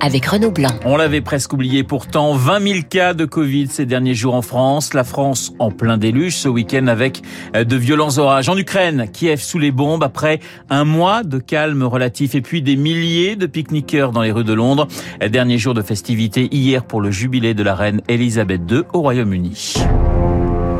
avec Renaud Blanc. On l'avait presque oublié pourtant, 20 000 cas de Covid ces derniers jours en France. La France en plein déluge ce week-end avec euh, de violents orages. En Ukraine, Kiev sous les bombes après un mois de calme relatif et puis des milliers de pique-niqueurs dans les rues de Londres. Dernier jour de festivité hier pour le jubilé de la reine Elisabeth II au Royaume-Uni.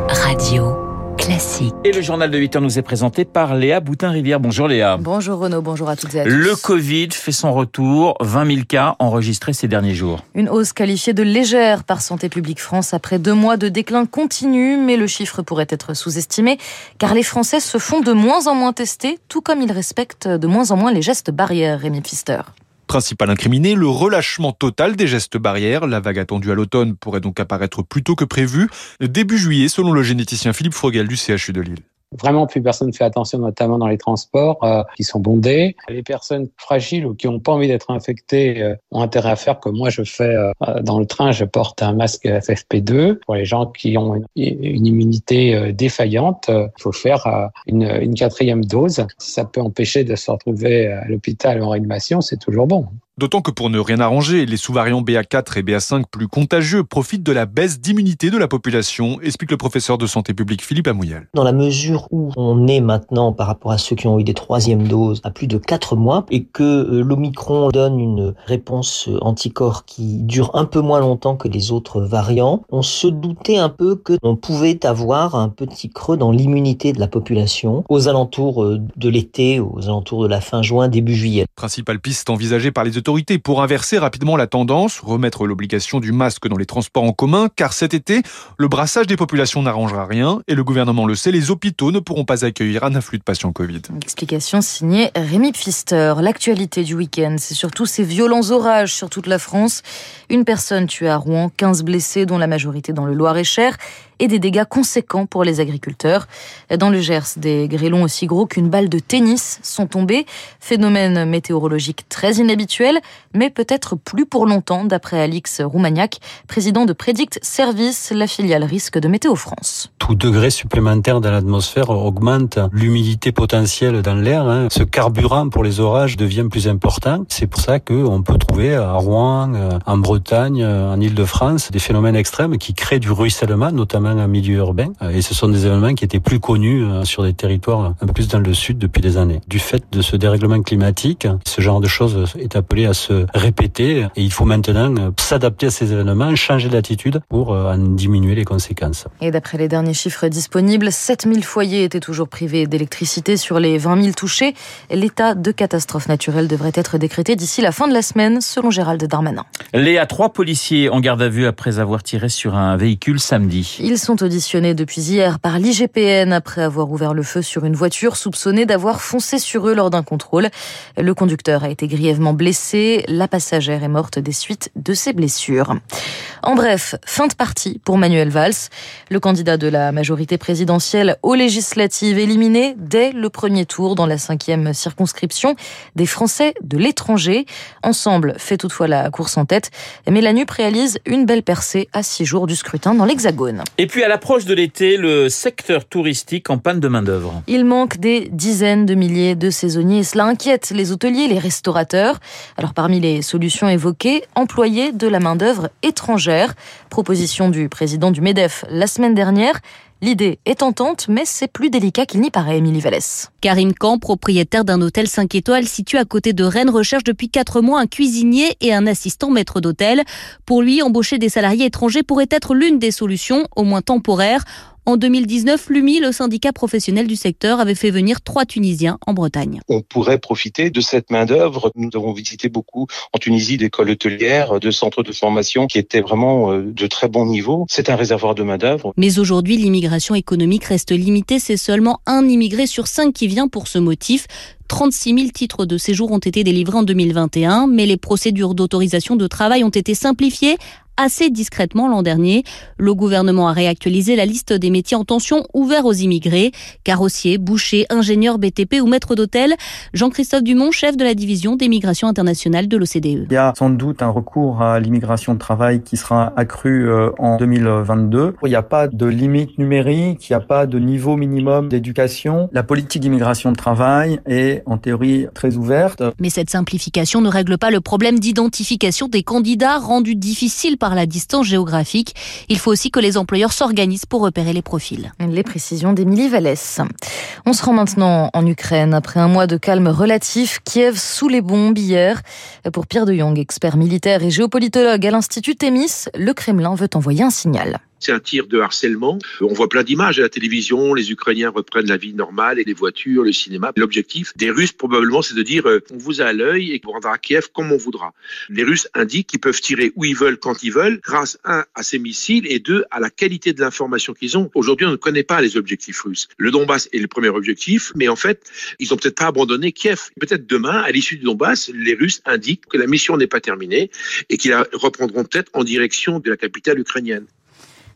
Radio. Classique. Et le journal de 8 heures nous est présenté par Léa Boutin-Rivière. Bonjour Léa. Bonjour Renaud, bonjour à toutes et à tous. Le Covid fait son retour, 20 000 cas enregistrés ces derniers jours. Une hausse qualifiée de légère par Santé publique France après deux mois de déclin continu, mais le chiffre pourrait être sous-estimé car les Français se font de moins en moins tester, tout comme ils respectent de moins en moins les gestes barrières, Rémi Pfister. Principal incriminé, le relâchement total des gestes barrières. La vague attendue à l'automne pourrait donc apparaître plus tôt que prévu, début juillet, selon le généticien Philippe Frogel du CHU de Lille. Vraiment, plus personne ne fait attention, notamment dans les transports euh, qui sont bondés. Les personnes fragiles ou qui n'ont pas envie d'être infectées euh, ont intérêt à faire comme moi je fais euh, dans le train. Je porte un masque FFP2. Pour les gens qui ont une, immunité défaillante, il faut faire une, une quatrième dose. Si ça peut empêcher de se retrouver à l'hôpital en réanimation, c'est toujours bon. D'autant que pour ne rien arranger, les sous-variants BA4 et BA5 plus contagieux profitent de la baisse d'immunité de la population, explique le professeur de santé publique Philippe Amouyal. Dans la mesure où on est maintenant par rapport à ceux qui ont eu des troisièmes doses à plus de 4 mois et que euh, l'Omicron donne une réponse euh, anticorps qui dure un peu moins longtemps que les autres variants, on se doutait un peu que on pouvait avoir un petit creux dans l'immunité de la population aux alentours euh, de l'été, aux alentours de la fin juin, début juillet. Principale piste envisagée par les autorités pour inverser rapidement la tendance, remettre l'obligation du masque dans les transports en commun, car cet été, le brassage des populations n'arrangera rien, et le gouvernement le sait, les hôpitaux ne pourront pas accueillir un afflux de patients Covid. Explication signée Rémi Pfister. L'actualité du week-end, c'est surtout ces violents orages sur toute la France. Une personne tuée à Rouen, 15 blessés, dont la majorité dans le Loir-et-Cher, et des dégâts conséquents pour les agriculteurs. Dans le Gers, des grêlons aussi gros qu'une balle de tennis sont tombés. Phénomène météorologique très inhabituel, mais peut-être plus pour longtemps, d'après Alix Roumagnac, président de Predict Service, la filiale risque de Météo France. Tout degré supplémentaire dans l'atmosphère augmente l'humidité potentielle dans l'air. Hein. Ce carburant pour les orages devient plus important. C'est pour ça qu'on peut trouver à Rouen, euh, en Bretagne, euh, en Ile-de-France, des phénomènes extrêmes qui créent du ruissellement, notamment en milieu urbain. Et ce sont des événements qui étaient plus connus euh, sur des territoires un peu plus dans le sud depuis des années. Du fait de ce dérèglement climatique, ce genre de choses est appelé à se répéter et il faut maintenant s'adapter à ces événements, changer d'attitude pour en diminuer les conséquences. Et d'après les derniers chiffres disponibles, 7000 foyers étaient toujours privés d'électricité sur les 20 000 touchés. L'état de catastrophe naturelle devrait être décrété d'ici la fin de la semaine, selon Gérald Darmanin. Léa, trois policiers en garde à vue après avoir tiré sur un véhicule samedi. Ils sont auditionnés depuis hier par l'IGPN après avoir ouvert le feu sur une voiture soupçonnée d'avoir foncé sur eux lors d'un contrôle. Le conducteur a été grièvement blessé. La passagère est morte des suites de ses blessures. En bref, fin de partie pour Manuel Valls, le candidat de la majorité présidentielle aux législatives éliminé dès le premier tour dans la cinquième circonscription des Français de l'étranger. Ensemble fait toutefois la course en tête, mais la NUP réalise une belle percée à six jours du scrutin dans l'Hexagone. Puis à l'approche de l'été, le secteur touristique en panne de main-d'œuvre. Il manque des dizaines de milliers de saisonniers et cela inquiète les hôteliers, les restaurateurs. Alors parmi les solutions évoquées, employer de la main-d'œuvre étrangère. Proposition du président du MEDEF la semaine dernière. L'idée est tentante, mais c'est plus délicat qu'il n'y paraît, Émilie Vallès. Karim Camp, propriétaire d'un hôtel 5 étoiles situé à côté de Rennes, recherche depuis 4 mois un cuisinier et un assistant maître d'hôtel. Pour lui, embaucher des salariés étrangers pourrait être l'une des solutions, au moins temporaires. En 2019, l'UMI, le syndicat professionnel du secteur, avait fait venir trois Tunisiens en Bretagne. On pourrait profiter de cette main-d'œuvre. Nous avons visité beaucoup en Tunisie d'écoles hôtelières, de centres de formation qui étaient vraiment euh, de très bon niveau. C'est un réservoir de main-d'œuvre. Mais aujourd'hui, l'immigration économique reste limitée. C'est seulement un immigré sur cinq qui vient pour ce motif. 36 000 titres de séjour ont été délivrés en 2021, mais les procédures d'autorisation de travail ont été simplifiées assez discrètement l'an dernier. Le gouvernement a réactualisé la liste des métiers en tension ouverts aux immigrés. Carrossier, boucher, ingénieur BTP ou maître d'hôtel. Jean-Christophe Dumont, chef de la division des migrations internationales de l'OCDE. Il y a sans doute un recours à l'immigration de travail qui sera accru euh, en 2022. Il n'y a pas de limite numérique, il n'y a pas de niveau minimum d'éducation. La politique d'immigration de travail est en théorie très ouverte. Mais cette simplification ne règle pas le problème d'identification des candidats rendu difficile par la distance géographique. Il faut aussi que les employeurs s'organisent pour repérer les profils. Les précisions d'Émilie Vallès. On se rend maintenant en Ukraine. Après un mois de calme relatif, Kiev sous les bombes hier. Pour Pierre de Jong, expert militaire et géopolitologue à l'Institut Témis, le Kremlin veut envoyer un signal. C'est un tir de harcèlement. On voit plein d'images à la télévision. Les Ukrainiens reprennent la vie normale et les voitures, le cinéma. L'objectif des Russes, probablement, c'est de dire euh, on vous a à l'œil et on rendra Kiev comme on voudra. Les Russes indiquent qu'ils peuvent tirer où ils veulent, quand ils veulent, grâce, un, à ces missiles et deux, à la qualité de l'information qu'ils ont. Aujourd'hui, on ne connaît pas les objectifs russes. Le Donbass est le premier objectif, mais en fait, ils ont peut-être pas abandonné Kiev. Peut-être demain, à l'issue du Donbass, les Russes indiquent que la mission n'est pas terminée et qu'ils reprendront peut-être en direction de la capitale ukrainienne.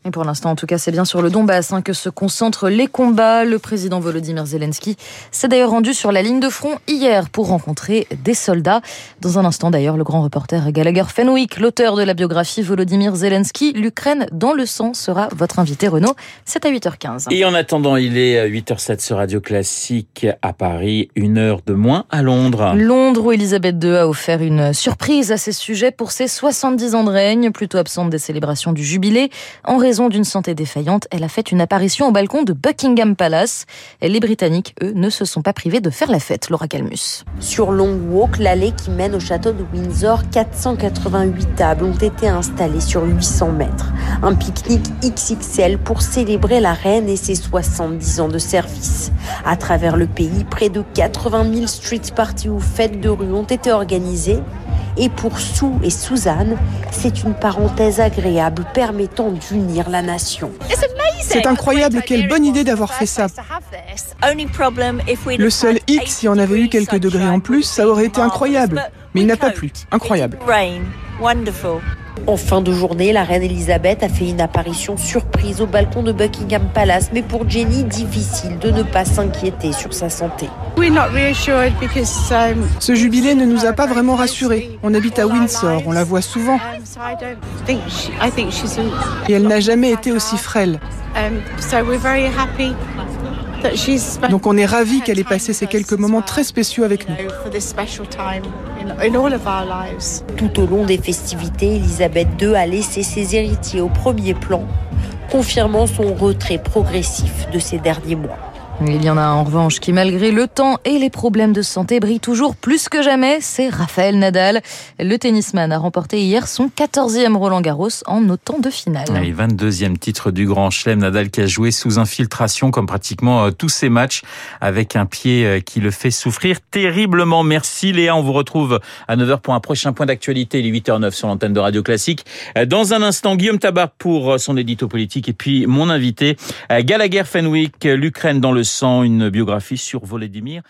Et pour l'instant, en tout cas, c'est bien sur le Donbass hein, que se concentrent les combats. Le président Volodymyr Zelensky s'est d'ailleurs rendu sur la ligne de front hier pour rencontrer des soldats. Dans un instant, d'ailleurs, le grand reporter Gallagher Fenwick, l'auteur de la biographie Volodymyr Zelensky, l'Ukraine dans le sang, sera votre invité, Renaud. C'est à 8h15. Et en attendant, il est 8h07 sur Radio Classique à Paris, une heure de moins à Londres. Londres où Elisabeth II a offert une surprise à ses sujets pour ses 70 ans de règne, plutôt absente des célébrations du jubilé. En raison d'une santé défaillante, elle a fait une apparition au balcon de Buckingham Palace. Les Britanniques, eux, ne se sont pas privés de faire la fête, Laura Calmus. Sur Long Walk, l'allée qui mène au château de Windsor, 488 tables ont été installées sur 800 mètres. Un pique-nique XXL pour célébrer la reine et ses 70 ans de service. À travers le pays, près de 80 000 street parties ou fêtes de rue ont été organisées et pour Sue et Suzanne, c'est une parenthèse agréable permettant d'unir la nation. C'est incroyable, quelle bonne idée d'avoir fait ça. Le seul X, si on avait eu quelques degrés en plus, ça aurait été incroyable. Mais il n'a pas plu. Incroyable. En fin de journée, la reine Elisabeth a fait une apparition surprise au balcon de Buckingham Palace, mais pour Jenny, difficile de ne pas s'inquiéter sur sa santé. Ce jubilé ne nous a pas vraiment rassurés. On habite à Windsor, on la voit souvent. Et elle n'a jamais été aussi frêle. Donc on est ravis qu'elle ait passé ces quelques moments très spéciaux avec nous. Tout au long des festivités, Elisabeth II a laissé ses héritiers au premier plan, confirmant son retrait progressif de ces derniers mois. Il y en a en revanche qui, malgré le temps et les problèmes de santé, brille toujours plus que jamais. C'est Raphaël Nadal. Le tennisman a remporté hier son 14e Roland Garros en autant de finale. Et 22e titre du Grand Chelem. Nadal qui a joué sous infiltration comme pratiquement euh, tous ses matchs avec un pied euh, qui le fait souffrir terriblement. Merci Léa. On vous retrouve à 9h pour un prochain point d'actualité. Il est 8h09 sur l'antenne de Radio Classique. Euh, dans un instant, Guillaume Tabar pour son édito politique et puis mon invité, Gallagher Fenwick, l'Ukraine dans le une biographie sur Volodymyr.